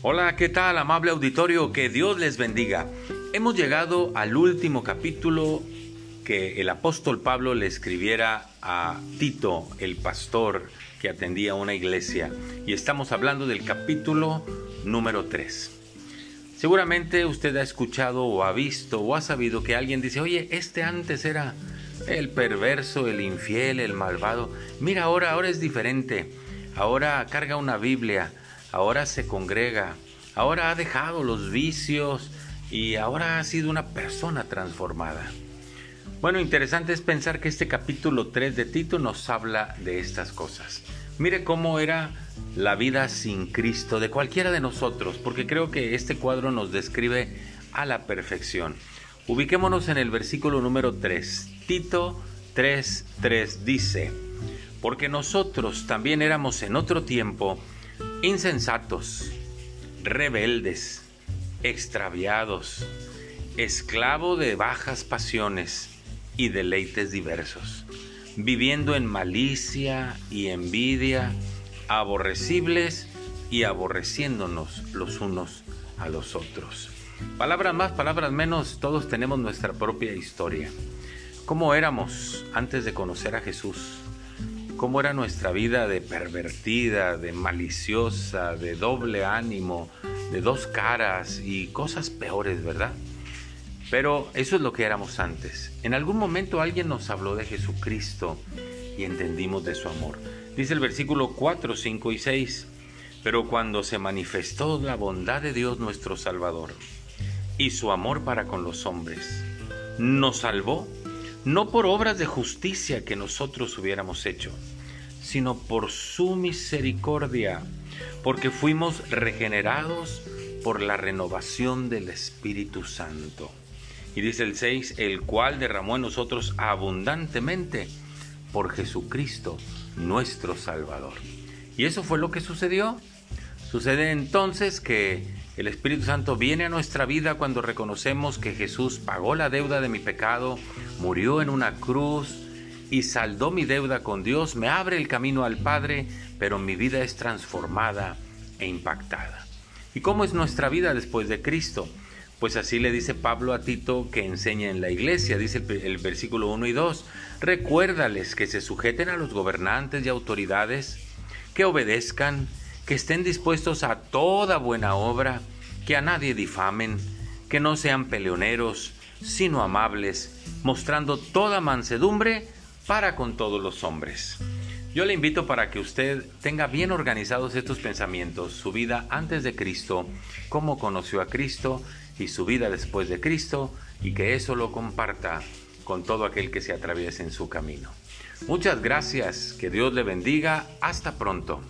Hola, ¿qué tal, amable auditorio? Que Dios les bendiga. Hemos llegado al último capítulo que el apóstol Pablo le escribiera a Tito, el pastor que atendía una iglesia, y estamos hablando del capítulo número 3. Seguramente usted ha escuchado o ha visto o ha sabido que alguien dice, oye, este antes era el perverso, el infiel, el malvado. Mira, ahora, ahora es diferente. Ahora carga una Biblia, ahora se congrega, ahora ha dejado los vicios y ahora ha sido una persona transformada. Bueno, interesante es pensar que este capítulo 3 de Tito nos habla de estas cosas. Mire cómo era la vida sin Cristo de cualquiera de nosotros, porque creo que este cuadro nos describe a la perfección. Ubiquémonos en el versículo número 3. Tito 3:3 dice, porque nosotros también éramos en otro tiempo insensatos, rebeldes, extraviados, esclavo de bajas pasiones y deleites diversos, viviendo en malicia y envidia, aborrecibles y aborreciéndonos los unos a los otros. Palabras más, palabras menos, todos tenemos nuestra propia historia. ¿Cómo éramos antes de conocer a Jesús? Cómo era nuestra vida de pervertida, de maliciosa, de doble ánimo, de dos caras y cosas peores, ¿verdad? Pero eso es lo que éramos antes. En algún momento alguien nos habló de Jesucristo y entendimos de su amor. Dice el versículo 4, 5 y 6. Pero cuando se manifestó la bondad de Dios nuestro Salvador y su amor para con los hombres, nos salvó no por obras de justicia que nosotros hubiéramos hecho, sino por su misericordia, porque fuimos regenerados por la renovación del Espíritu Santo. Y dice el 6, el cual derramó en nosotros abundantemente por Jesucristo, nuestro Salvador. Y eso fue lo que sucedió. Sucede entonces que el Espíritu Santo viene a nuestra vida cuando reconocemos que Jesús pagó la deuda de mi pecado, murió en una cruz y saldó mi deuda con Dios, me abre el camino al Padre, pero mi vida es transformada e impactada. ¿Y cómo es nuestra vida después de Cristo? Pues así le dice Pablo a Tito que enseña en la iglesia, dice el, versículo 1 y 2, recuérdales que se sujeten a los gobernantes y autoridades, que obedezcan, que estén dispuestos a toda buena obra, que a nadie difamen, que no sean peleoneros, sino amables, mostrando toda mansedumbre para con todos los hombres. Yo le invito para que usted tenga bien organizados estos pensamientos, su vida antes de Cristo, cómo conoció a Cristo y su vida después de Cristo, y que eso lo comparta con todo aquel que se atraviese en su camino. Muchas gracias, que Dios le bendiga, hasta pronto.